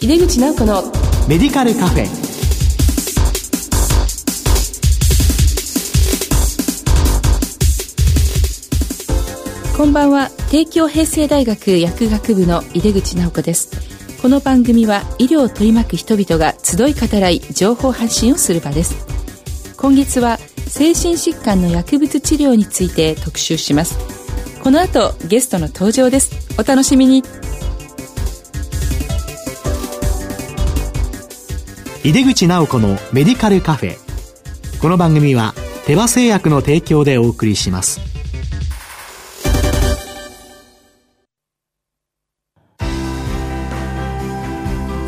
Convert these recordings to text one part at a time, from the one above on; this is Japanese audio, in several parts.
井出口直子のメディカルカフェ。こんばんは。帝京平成大学薬学部の井出口直子です。この番組は医療を取り巻く人々が集い語らい情報発信をする場です。今月は精神疾患の薬物治療について特集します。この後ゲストの登場です。お楽しみに井出口直子のメディカルカフェ。この番組は手羽製薬の提供でお送りします。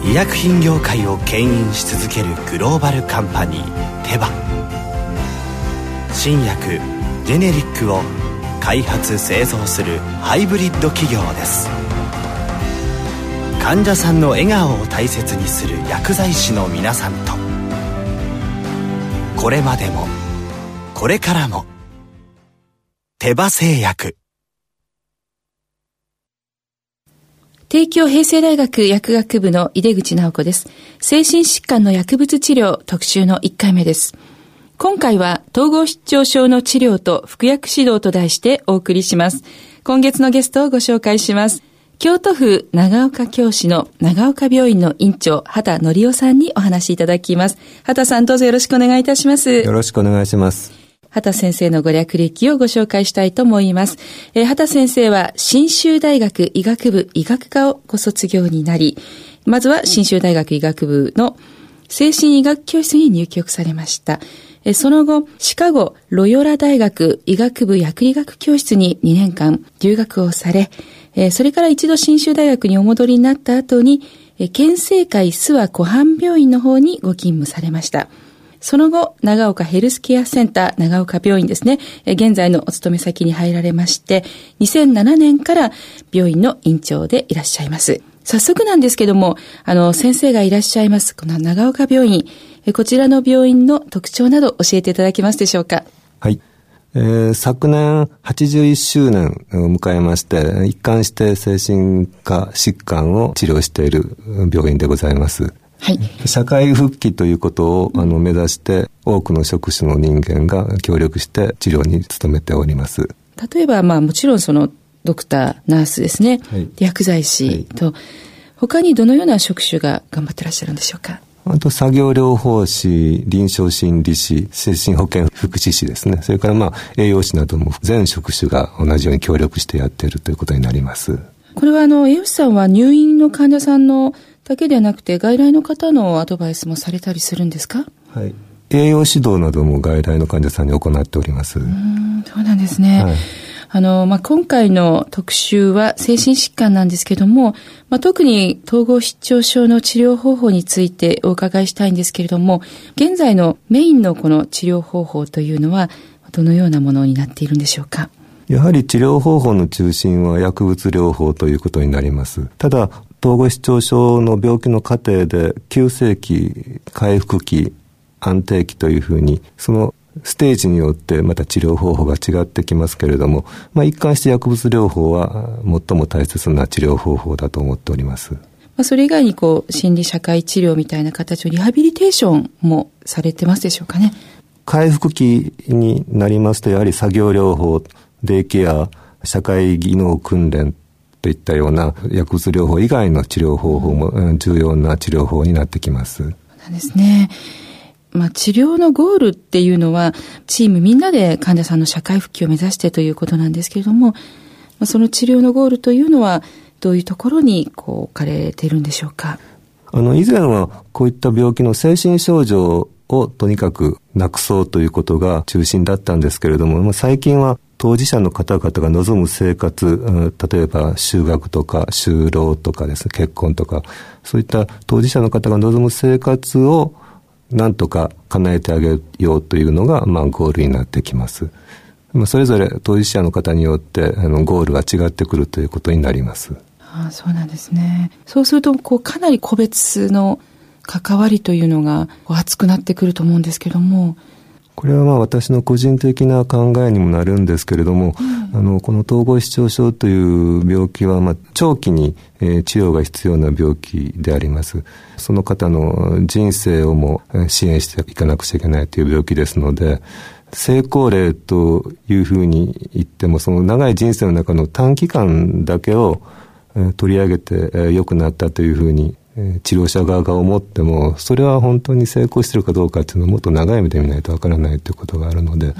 医薬品業界を牽引し続けるグローバルカンパニーテバ。新薬ジェネリックを開発製造するハイブリッド企業です。患者さんの笑顔を大切にする薬剤師の皆さんとこれまでもこれからも手羽製薬帝京平成大学薬学部の井出口直子です。精神疾患の薬物治療特集の1回目です。今回は統合失調症の治療と服薬指導と題してお送りします。今月のゲストをご紹介します。京都府長岡教師の長岡病院の院長、畑則夫さんにお話しいただきます。畑さんどうぞよろしくお願いいたします。よろしくお願いします。畑先生のご略歴をご紹介したいと思います。えー、畑先生は、新州大学医学部医学科をご卒業になり、まずは新州大学医学部の精神医学教室に入局されました。その後、シカゴロヨラ大学医学部薬理学教室に2年間留学をされ、えそれから一度新州大学にお戻りになった後に、え県政会諏訪湖畔病院の方にご勤務されました。その後、長岡ヘルスケアセンター長岡病院ですね、現在のお勤め先に入られまして、2007年から病院の院長でいらっしゃいます。早速なんですけども、あの、先生がいらっしゃいます、この長岡病院、こちらの病院の特徴など教えていただけますでしょうか？はい。えー、昨年81周年を迎えまして、一貫して精神科疾患を治療している病院でございます。はい、社会復帰ということをあの目指して多くの職種の人間が協力して治療に努めております。例えば、まあもちろんそのドクター、ナースですね、はい、薬剤師と、はい、他にどのような職種が頑張ってらっしゃるんでしょうか？あと作業療法士、臨床心理士、精神保健福祉士ですね。それからまあ栄養士なども全職種が同じように協力してやっているということになります。これはあの、栄養士さんは入院の患者さんのだけではなくて外来の方のアドバイスもされたりするんですか？はい。栄養指導なども外来の患者さんに行っております。うん、そうなんですね。はいあの、まあ、今回の特集は精神疾患なんですけども、まあ、特に統合失調症の治療方法についてお伺いしたいんですけれども、現在のメインのこの治療方法というのは、どのようなものになっているんでしょうか？やはり治療方法の中心は薬物療法ということになります。ただ、統合失調症の病気の過程で急性期、回復期、安定期というふうに、そのステージによってまた治療方法が違ってきますけれども、まあ、一貫して薬物療法は最も大切な治療方法だと思っております。まあ、それ以外にこう心理社会治療みたいな形のリハビリテーションもされてますでしょうかね。回復期になりますとやはり作業療法、デイケア、社会技能訓練といったような薬物療法以外の治療方法も重要な治療法になってきます。そうなんですね。まあ、治療のゴールっていうのは、チームみんなで患者さんの社会復帰を目指してということなんですけれども、まあ、その治療のゴールというのは、どういうところにこう置かれているんでしょうか？あの、以前はこういった病気の精神症状をとにかくなくそうということが中心だったんですけれども、最近は当事者の方々が望む生活、例えば就学とか就労とかですね、結婚とか、そういった当事者の方が望む生活をなんとか叶えてあげようというのが、まあ、ゴールになってきます。まあ、それぞれ当事者の方によってあのゴールが違ってくるということになります。ああそうなんですね。そうするとこうかなり個別の関わりというのが熱くなってくると思うんですけどもこれはまあ私の個人的な考えにもなるんですけれども、うん、あのこの統合失調症という病気はまあ長期に、えー、治療が必要な病気であります。その方の人生をも支援していかなくちゃいけないという病気ですので、成功例というふうに言っても、その長い人生の中の短期間だけを、えー、取り上げて、えー、良くなったというふうに治療者側が思っても、それは本当に成功してるかどうかっていうのをもっと長い目で見ないとわからないということがあるので、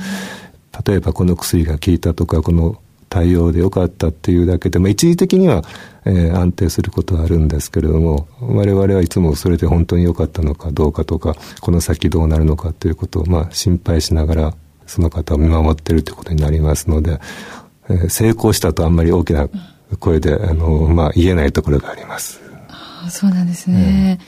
例えばこの薬が効いたとか、この対応で良かったっていうだけで、まあ、一時的には、えー、安定することはあるんですけれども、我々はいつもそれで本当に良かったのかどうかとか、この先どうなるのかということを、まあ、心配しながら、その方を見守っているということになりますので、えー、成功したとあんまり大きな声で、あの、まあ、言えないところがあります。そうなんですね、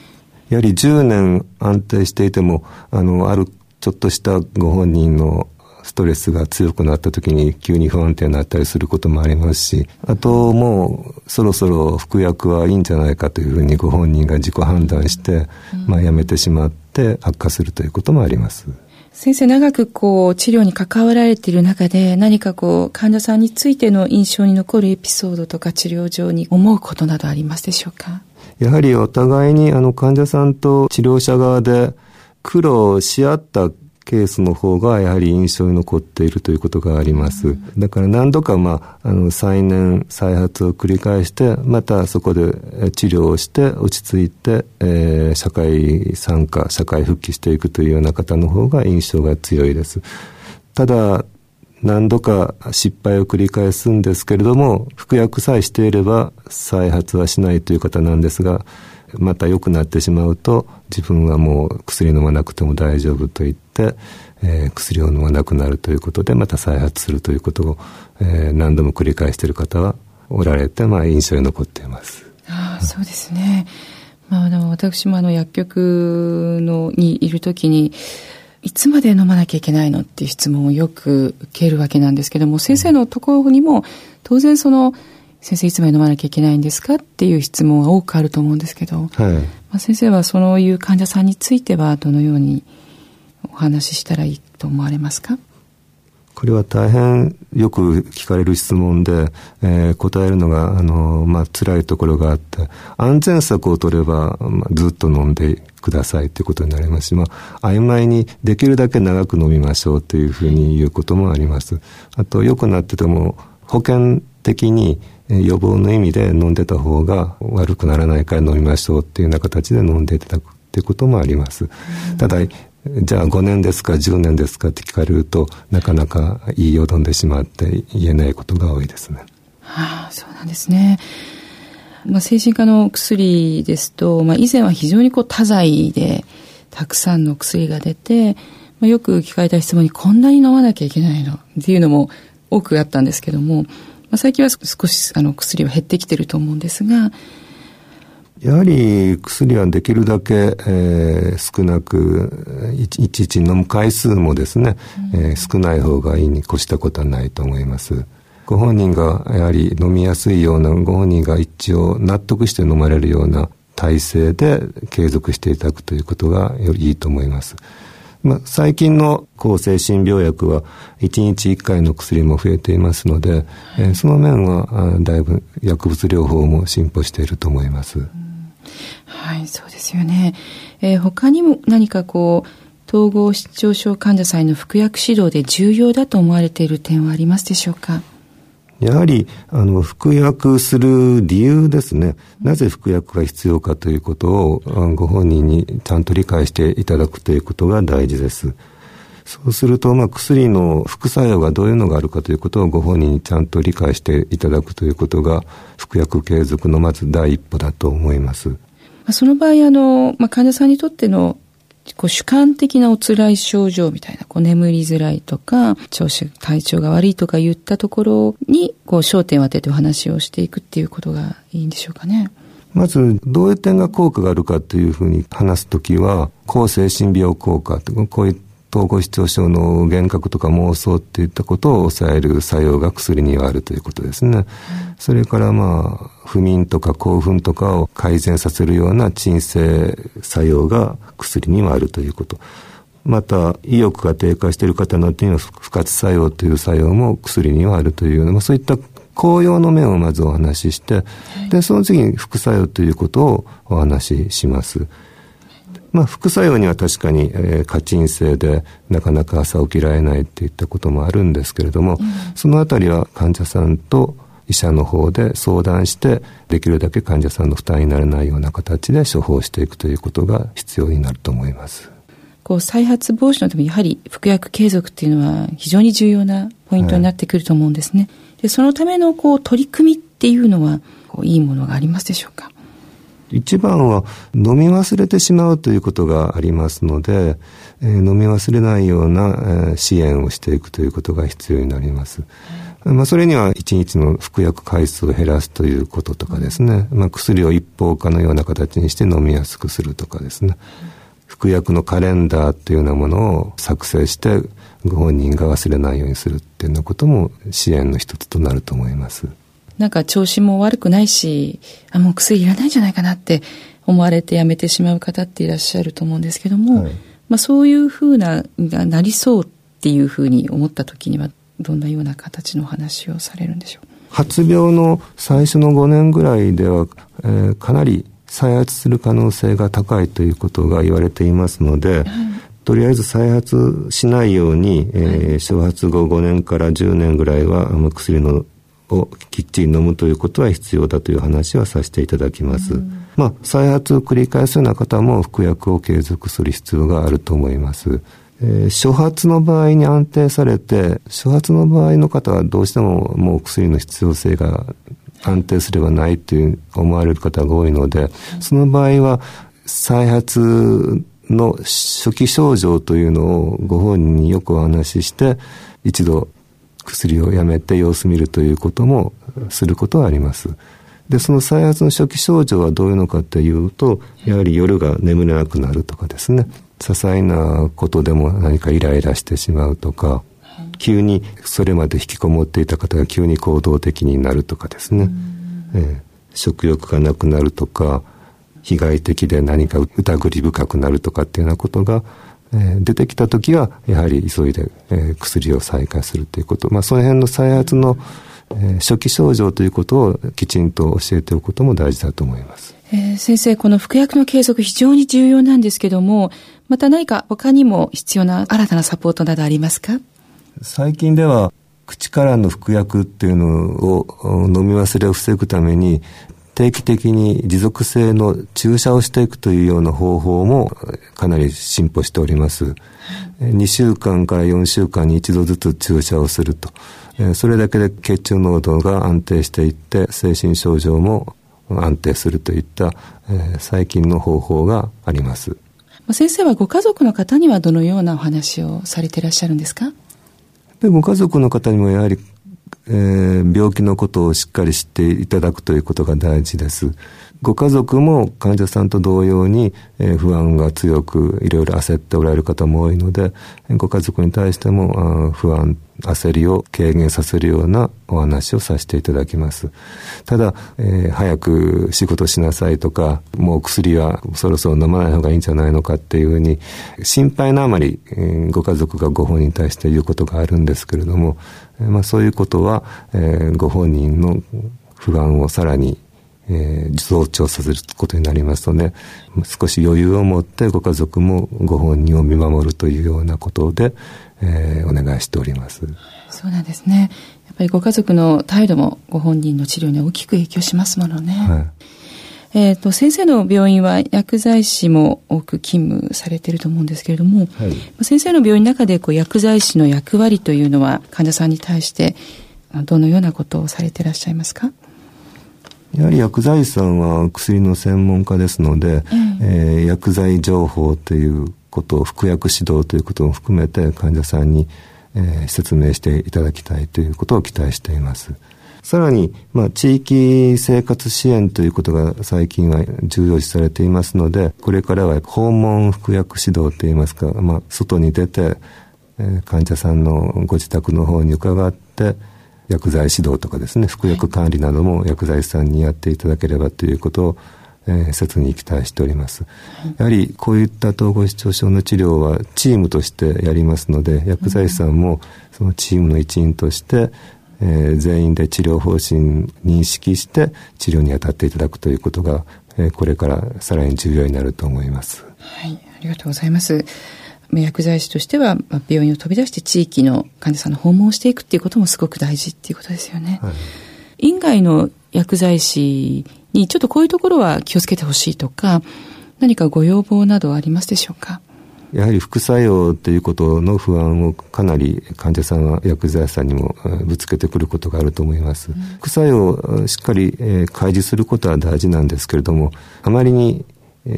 やはり10年安定していてもあのあるちょっとしたご本人のストレスが強くなった時に急に不安定になったりすることもありますし、あともうそろそろ服薬はいいんじゃないかというふうにご本人が自己判断して、まあやめてしまって悪化するということもあります。先生長くこう治療に関わられている中で何かこう患者さんについての印象に残るエピソードとか治療上に思うことなどありますでしょうか？やはりお互いにあの患者さんと治療者側で苦労し合ったケースの方がやはり印象に残っているということがあります。だから何度か、まあ、あの、再燃、再発を繰り返して、またそこで治療をして落ち着いて、えー、社会参加、社会復帰していくというような方の方が印象が強いです。ただ、何度か失敗を繰り返すんですけれども、服薬さえしていれば再発はしないという方なんですが、また良くなってしまうと、自分はもう薬飲まなくても大丈夫と言って、えー、薬を飲まなくなるということで、また再発するということを、えー、何度も繰り返している方はおられて、まあ、印象に残っています。ああ、そうですね。まあ、あの、私もあの、薬局のにいるときに、いつまで飲まなきゃいけないのっていう質問をよく受けるわけなんですけども、先生のところにも、当然その、先生いつまで飲まなきゃいけないんですかっていう質問は多くあると思うんですけど、はい、まあ、先生はそういう患者さんについてはどのようにお話ししたらいいと思われますか？これは大変よく聞かれる質問で、えー、答えるのが、あの、まあ、辛いところがあって、安全策を取れば、まあ、ずっと飲んでくださいということになりますし、まあ、曖昧にできるだけ長く飲みましょうというふうに言うこともあります。あと、良くなってても、保険的に予防の意味で飲んでた方が悪くならないから飲みましょうっていうような形で飲んでいただくっていうこともあります。ただ、じゃあ5年ですか10年ですかって聞かれるとなかなか言いよどんでしまって言えないことが多いですね。はあ、そうなんですね。まあ、精神科の薬ですと、まあ、以前は非常にこう多剤でたくさんの薬が出て、まあ、よく聞かれた質問にこんなに飲まなきゃいけないのっていうのも多くあったんですけども、まあ、最近は少しあの薬は減ってきてると思うんですが、やはり薬はできるだけ、えー、少なくいちいち飲む回数もですね、うん、えー、少ない方がいいに越したことはないと思います。ご本人がやはり飲みやすいような、ご本人が一応納得して飲まれるような体制で継続していただくということがよりいいと思います。まあ、最近の抗精神病薬は1日1回の薬も増えていますので、えー、その面はだいぶ薬物療法も進歩していると思います。うんはい、そうですよね。えー、他にも何かこう、統合失調症患者さんへの服薬指導で重要だと思われている点はありますでしょうか？やはり、あの、服薬する理由ですね。なぜ服薬が必要かということを、ご本人にちゃんと理解していただくということが大事です。そうすると、まあ、薬の副作用がどういうのがあるかということをご本人にちゃんと理解していただくということが、服薬継続のまず第一歩だと思います。その場合、あの、まあ、患者さんにとってのこう主観的なお辛い症状みたいな、こう眠りづらいとか、調子、体調が悪いとか言ったところに、こう焦点を当ててお話をしていくっていうことがいいんでしょうかね。まず、どういう点が効果があるかというふうに話すときは、抗精神病効果とこういっ統合失調症の幻覚とか妄想っていったことを抑える作用が薬にはあるということですね。それからまあ、不眠とか興奮とかを改善させるような鎮静作用が薬にはあるということ。また意欲が低下している方の手には不活作用という作用も薬にはあるという、まあ、そういった紅葉の面をまずお話しして、で、その次に副作用ということをお話しします。まあ、副作用には確かに、えー、過鎮静でなかなか朝起きられないっていったこともあるんですけれども、うん、そのあたりは患者さんと医者の方で相談してできるだけ患者さんの負担にならないような形で処方していくということが必要になると思います。こう再発防止のためにやはり服薬継続っていうのは非常に重要なポイントになってくると思うんですね。はい、でそのためのこう取り組みっていうのはこういいものがありますでしょうか？一番は飲み忘れてしまうということがありますので、えー、飲み忘れないような、えー、支援をしていくということが必要になります。まあ、それには一日の服薬回数を減らすということとかですね、まあ、薬を一方化のような形にして飲みやすくするとかですね、服薬のカレンダーというようなものを作成してご本人が忘れないようにするっていうようなことも支援の一つとなると思います。なんか調子も悪くないし、あ、もう薬いらないんじゃないかなって思われてやめてしまう方っていらっしゃると思うんですけども、はい、まあそういうふうな、がなりそうっていうふうに思った時には、どんなような形の話をされるんでしょう？発病の最初の5年ぐらいでは、えー、かなり再発する可能性が高いということが言われていますので、はい、とりあえず再発しないように、えー、初発後5年から10年ぐらいは薬のをきっちり飲むということは必要だという話はさせていただきます。うん、まあ、再発を繰り返すような方も服薬を継続する必要があると思います。えー、初発の場合に安定されて、初発の場合の方はどうしてももう薬の必要性が安定すればないという思われる方が多いので、その場合は再発の初期症状というのをご本人によくお話しして、一度薬をやめて様子見るということもすることはあります。で、その再発の初期症状はどういうのかというと、やはり夜が眠れなくなるとかですね、些細なことでも何かイライラしてしまうとか、急にそれまで引きこもっていた方が急に行動的になるとかですね、えー、食欲がなくなるとか、被害的で何か疑り深くなるとかっていうようなことがえー、出てきた時はやはり急いで、えー、薬を再開するということ、まあ、その辺の再発の、えー、初期症状ということをきちんと教えておくことも大事だと思います。えー、先生、この服薬の継続非常に重要なんですけども、また何か他にも必要な新たなサポートなどありますか？最近では口からの服薬っていうのを飲み忘れを防ぐために定期的に持続性の注射をしていくというような方法もかなり進歩しております。2週間から4週間に一度ずつ注射をすると。それだけで血中濃度が安定していって精神症状も安定するといった、最近の方法があります。先生はご家族の方にはどのようなお話をされていらっしゃるんですか？ご家族の方にもやはりえー、病気のことをしっかり知っていただくということが大事です。ご家族も患者さんと同様に、えー、不安が強くいろいろ焦っておられる方も多いのでご家族に対しても不安焦りを軽減させるようなお話をさせていただきます。ただ、えー、早く仕事しなさいとかもう薬はそろそろ飲まない方がいいんじゃないのかっていうふうに心配なあまり、えー、ご家族がご本人に対して言うことがあるんですけれども、えー、まあ、そういうことは、えー、ご本人の不安をさらにえー、増長させることになりますとね、少し余裕を持ってご家族もご本人を見守るというようなことで、えー、お願いしております。そうなんですね。やっぱりご家族の態度もご本人の治療に大きく影響しますものね。はいえっ、ー、と、先生の病院は薬剤師も多く勤務されていると思うんですけれども、はい、先生の病院の中でこう薬剤師の役割というのは患者さんに対してどのようなことをされていらっしゃいますかやはり薬剤師さんは薬の専門家ですので、うん、えー、薬剤情報ということを服薬指導ということも含めて患者さんに、えー、説明していただきたいということを期待しています。さらに、まあ、地域生活支援ということが最近は重要視されていますので、これからは訪問服薬指導といいますか、まあ、外に出て、えー、患者さんのご自宅の方に伺って、薬剤指導とかですね、服薬管理なども薬剤師さんにやっていただければということを、えー、切に期待しております。やはりこういった統合失調症の治療はチームとしてやりますので、薬剤師さんもそのチームの一員として、えー、全員で治療方針認識して治療に当たっていただくということが、えー、これからさらに重要になると思います。はい、ありがとうございます。薬剤師としては病院を飛び出して地域の患者さんの訪問をしていくっていうこともすごく大事っていうことですよね。はい、院外の薬剤師にちょっとこういうところは気をつけてほしいとか、何かご要望などありますでしょうか？やはり副作用ということの不安をかなり患者さんは薬剤師さんにもぶつけてくることがあると思います。うん、副作用をしっかり開示することは大事なんですけれども、あまりに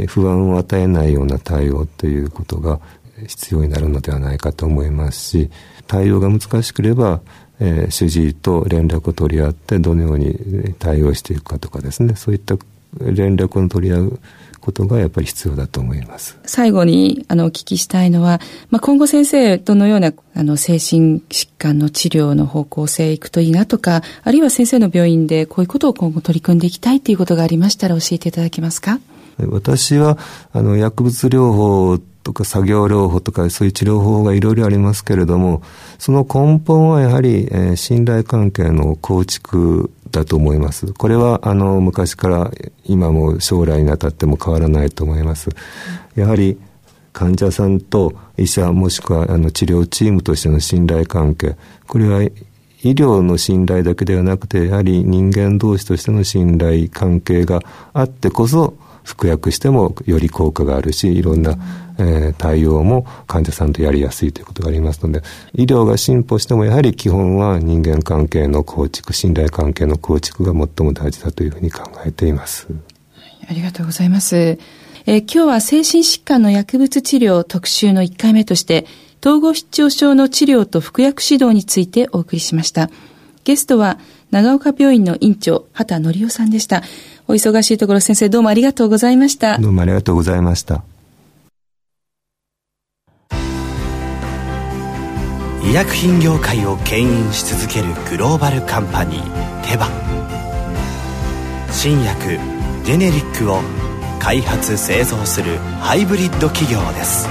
不安を与えないような対応ということが必要になるのではないかと思いますし、対応が難しければ、えー、主治医と連絡を取り合ってどのように対応していくかとかですね、そういった連絡を取り合うことがやっぱり必要だと思います。最後にあのお聞きしたいのは、まあ、今後先生どのようなあの精神疾患の治療の方向性いくといいなとか、あるいは先生の病院でこういうことを今後取り組んでいきたいということがありましたら教えていただけますか？私はあの薬物療法とか作業療法とかそういう治療法がいろいろありますけれども、その根本はやはり、えー、信頼関係の構築だと思います。これはあの昔から今も将来にあたっても変わらないと思います。やはり患者さんと医者もしくはあの治療チームとしての信頼関係、これは医療の信頼だけではなくて、やはり人間同士としての信頼関係があってこそ、服薬してもより効果があるし、いろんな、えー、対応も患者さんとやりやすいということがありますので、医療が進歩してもやはり基本は人間関係の構築、信頼関係の構築が最も大事だというふうに考えています。ありがとうございます。えー、今日は精神疾患の薬物治療特集の1回目として、統合失調症の治療と服薬指導についてお送りしました。ゲストは長岡病院の院長、畑則夫さんでした。お忙しいところ先生どうもありがとうございました。どうもありがとうございました。医薬品業界を牽引し続けるグローバルカンパニーテバ新薬ジェネリックを開発製造するハイブリッド企業です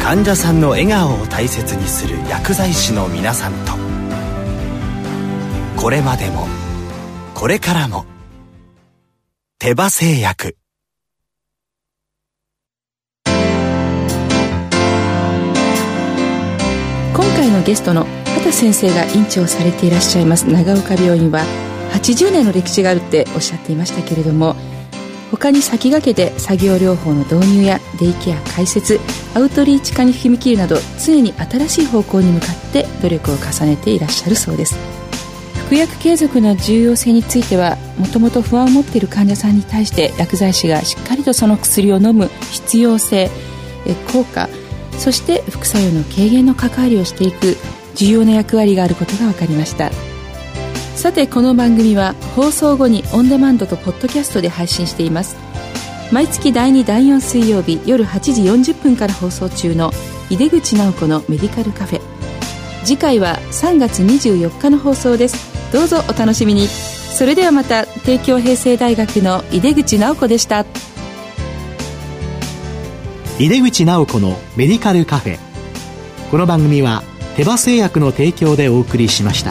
患者さんの笑顔を大切にする薬剤師の皆さんとこれまでもこれからも。手羽製薬。今回のゲストの畑先生が院長されていらっしゃいます。長岡病院は80年の歴史があるっておっしゃっていましたけれども他に先駆けて作業療法の導入やデイケア開設アウトリーチ化に踏み切るなど常に新しい方向に向かって努力を重ねていらっしゃるそうです。服薬継続の重要性についてはもともと不安を持っている患者さんに対して薬剤師がしっかりとその薬を飲む必要性効果そして副作用の軽減の関わりをしていく重要な役割があることが分かりました。さてこの番組は放送後にオンデマンドとポッドキャストで配信しています。毎月第2第4水曜日夜8時40分から放送中の井出口直子のメディカルカフェ。次回は3月24日の放送です。どうぞお楽しみに。それではまた帝京平成大学の井出口直子でした。井出口直子のメディカルカフェ。この番組は手羽製薬の提供でお送りしました。